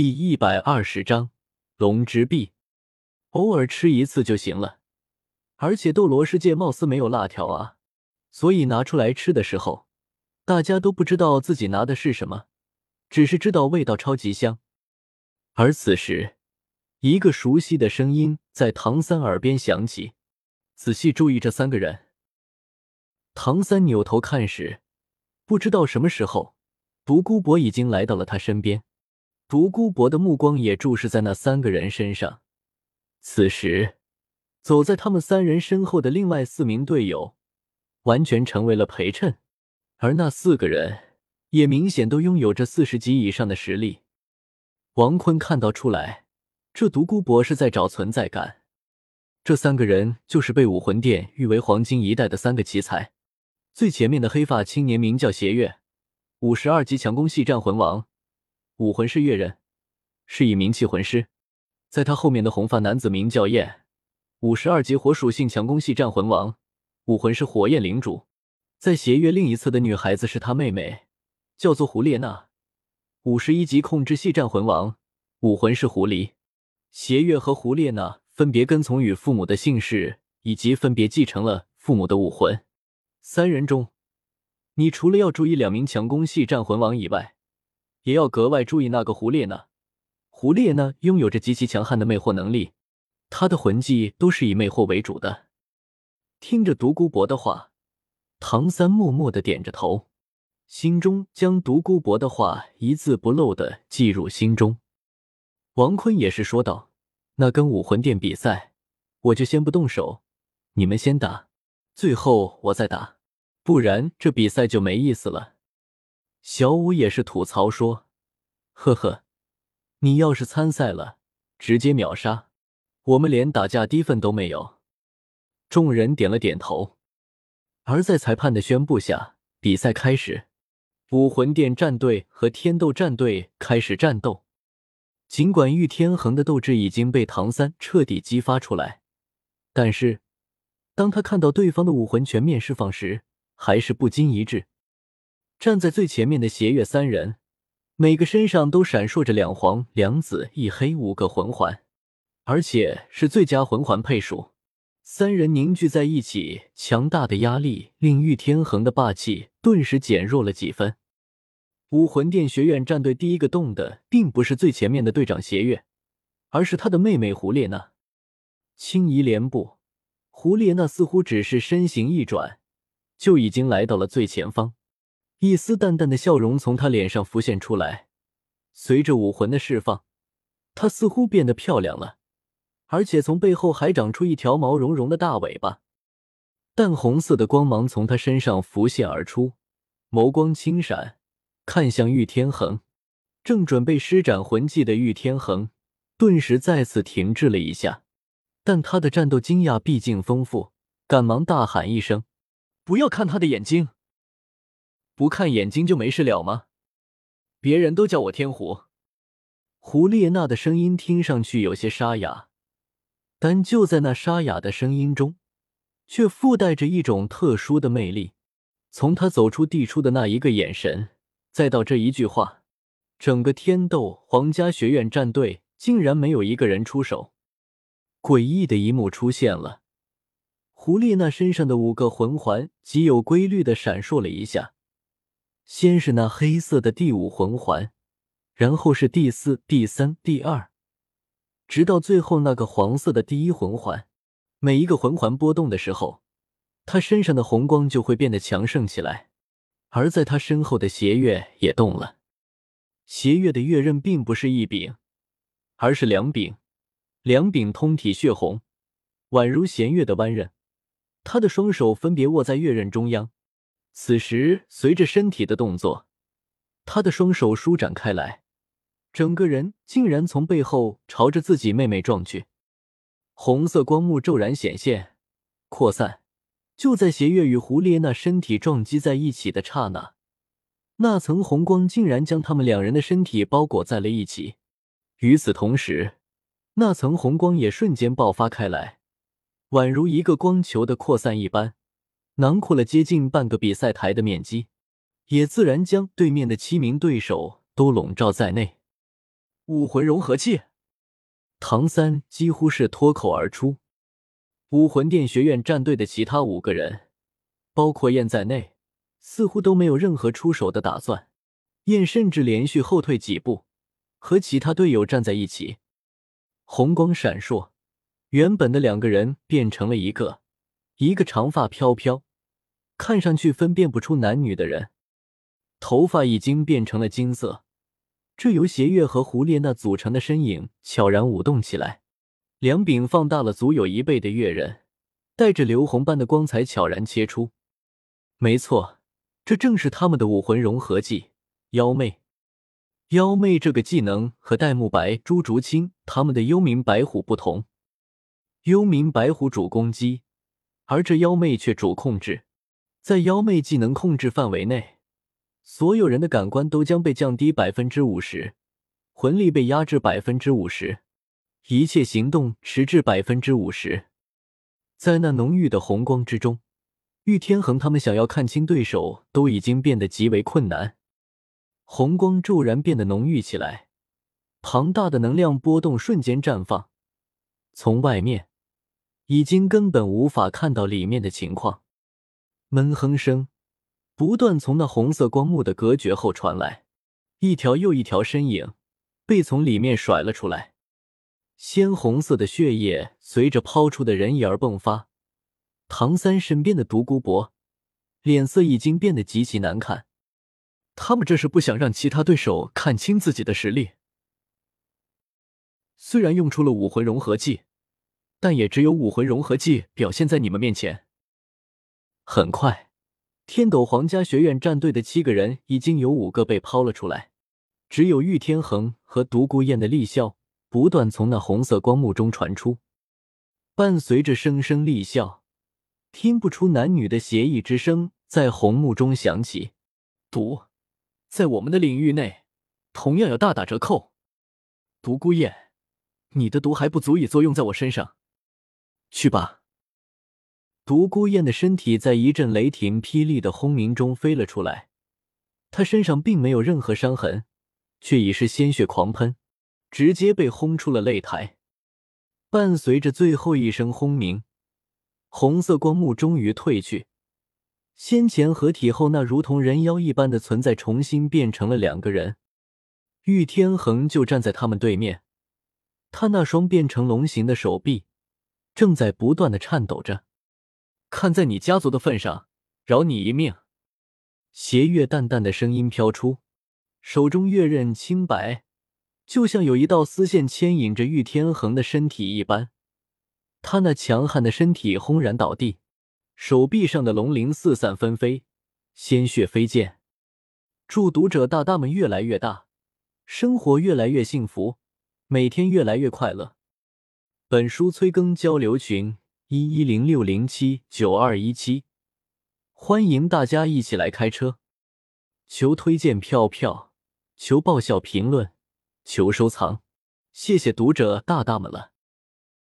第一百二十章龙之壁。偶尔吃一次就行了，而且斗罗世界貌似没有辣条啊，所以拿出来吃的时候，大家都不知道自己拿的是什么，只是知道味道超级香。而此时，一个熟悉的声音在唐三耳边响起：“仔细注意这三个人。”唐三扭头看时，不知道什么时候，独孤博已经来到了他身边。独孤博的目光也注视在那三个人身上。此时，走在他们三人身后的另外四名队友，完全成为了陪衬。而那四个人也明显都拥有着四十级以上的实力。王坤看到出来，这独孤博是在找存在感。这三个人就是被武魂殿誉为黄金一代的三个奇才。最前面的黑发青年名叫邪月，五十二级强攻系战魂王。武魂是月刃，是一名器魂师。在他后面的红发男子名叫焰，五十二级火属性强攻系战魂王，武魂是火焰领主。在邪月另一侧的女孩子是他妹妹，叫做胡列娜，五十一级控制系战魂王，武魂是狐狸。邪月和胡列娜分别跟从与父母的姓氏，以及分别继承了父母的武魂。三人中，你除了要注意两名强攻系战魂王以外，也要格外注意那个胡列娜。胡列娜拥有着极其强悍的魅惑能力，她的魂技都是以魅惑为主的。听着独孤博的话，唐三默默的点着头，心中将独孤博的话一字不漏的记入心中。王坤也是说道：“那跟武魂殿比赛，我就先不动手，你们先打，最后我再打，不然这比赛就没意思了。”小五也是吐槽说：“呵呵，你要是参赛了，直接秒杀，我们连打架低分都没有。”众人点了点头。而在裁判的宣布下，比赛开始，武魂殿战队和天斗战队开始战斗。尽管玉天恒的斗志已经被唐三彻底激发出来，但是当他看到对方的武魂全面释放时，还是不禁一滞。站在最前面的邪月三人，每个身上都闪烁着两黄两紫一黑五个魂环，而且是最佳魂环配属。三人凝聚在一起，强大的压力令玉天恒的霸气顿时减弱了几分。武魂殿学院战队第一个动的，并不是最前面的队长邪月，而是他的妹妹胡列娜。轻移莲步，胡列娜似乎只是身形一转，就已经来到了最前方。一丝淡淡的笑容从她脸上浮现出来，随着武魂的释放，她似乎变得漂亮了，而且从背后还长出一条毛茸茸的大尾巴。淡红色的光芒从她身上浮现而出，眸光轻闪，看向玉天恒。正准备施展魂技的玉天恒，顿时再次停滞了一下，但他的战斗经验毕竟丰富，赶忙大喊一声：“不要看他的眼睛！”不看眼睛就没事了吗？别人都叫我天狐。胡列娜的声音听上去有些沙哑，但就在那沙哑的声音中，却附带着一种特殊的魅力。从她走出地出的那一个眼神，再到这一句话，整个天斗皇家学院战队竟然没有一个人出手。诡异的一幕出现了，胡列娜身上的五个魂环极有规律的闪烁了一下。先是那黑色的第五魂环，然后是第四、第三、第二，直到最后那个黄色的第一魂环。每一个魂环波动的时候，他身上的红光就会变得强盛起来。而在他身后的邪月也动了。邪月的月刃并不是一柄，而是两柄，两柄通体血红，宛如弦月的弯刃。他的双手分别握在月刃中央。此时，随着身体的动作，他的双手舒展开来，整个人竟然从背后朝着自己妹妹撞去。红色光幕骤然显现、扩散。就在邪月与胡列娜身体撞击在一起的刹那，那层红光竟然将他们两人的身体包裹在了一起。与此同时，那层红光也瞬间爆发开来，宛如一个光球的扩散一般。囊括了接近半个比赛台的面积，也自然将对面的七名对手都笼罩在内。武魂融合器。唐三几乎是脱口而出。武魂殿学院战队的其他五个人，包括燕在内，似乎都没有任何出手的打算。燕甚至连续后退几步，和其他队友站在一起。红光闪烁，原本的两个人变成了一个，一个长发飘飘，看上去分辨不出男女的人，头发已经变成了金色。这由邪月和胡列娜组成的身影悄然舞动起来，两柄放大了足有一倍的月刃，带着流红般的光彩悄然切出。没错，这正是他们的武魂融合技——妖媚。妖媚这个技能和戴沐白、朱竹清他们的幽冥白虎不同，幽冥白虎主攻击，而这妖媚却主控制。在妖魅技能控制范围内。所有人的感官都将被降低百分之五十，魂力被压制百分之五十，一切行动迟滞百分之五十。在那浓郁的红光之中，玉天恒他们想要看清对手都已经变得极为困难。红光骤然变得浓郁起来，庞大的能量波动瞬间绽放，从外面已经根本无法看到里面的情况。闷哼声。不断从那红色光幕的隔绝后传来，一条又一条身影被从里面甩了出来，鲜红色的血液随着抛出的人影而迸发。唐三身边的独孤博脸色已经变得极其难看，他们这是不想让其他对手看清自己的实力。虽然用出了武魂融合技，但也只有武魂融合技表现在你们面前。很快。天斗皇家学院战队的七个人已经有五个被抛了出来，只有玉天恒和独孤雁的厉笑不断从那红色光幕中传出，伴随着声声厉笑，听不出男女的邪异之声在红幕中响起。毒，在我们的领域内，同样要大打折扣。独孤雁，你的毒还不足以作用在我身上，去吧。独孤雁的身体在一阵雷霆霹雳的轰鸣中飞了出来，他身上并没有任何伤痕，却已是鲜血狂喷，直接被轰出了擂台。伴随着最后一声轰鸣，红色光幕终于褪去，先前合体后那如同人妖一般的存在重新变成了两个人。玉天恒就站在他们对面，他那双变成龙形的手臂正在不断的颤抖着。看在你家族的份上，饶你一命。邪月淡淡的声音飘出，手中月刃清白，就像有一道丝线牵引着玉天恒的身体一般。他那强悍的身体轰然倒地，手臂上的龙鳞四散纷飞，鲜血飞溅。祝读者大大们越来越大，生活越来越幸福，每天越来越快乐。本书催更交流群。一一零六零七九二一七，欢迎大家一起来开车，求推荐票票，求爆笑评论，求收藏，谢谢读者大大们了。